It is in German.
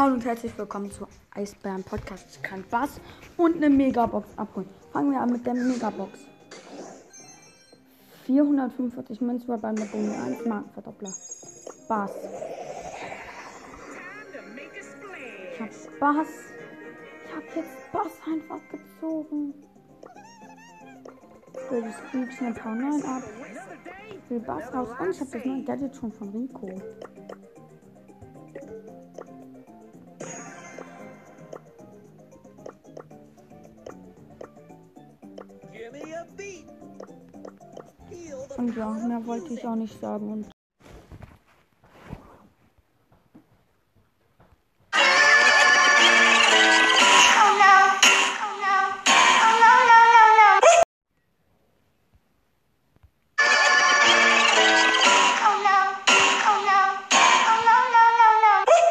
Hallo und herzlich willkommen zu Eisbären Podcast. Ich kann Bass und eine Megabox abholen. Fangen wir an mit der Megabox. 445 Münzen beim Boni 1 Markenverdoppler. Bass. Ich hab Bass. Ich hab jetzt Bass einfach gezogen. Böses Beach eine Power 9 ab. Ich will Bass raus. Und ich hab das neue Gadget schon von Rico. Und ja, mehr wollte ich auch nicht sagen. Und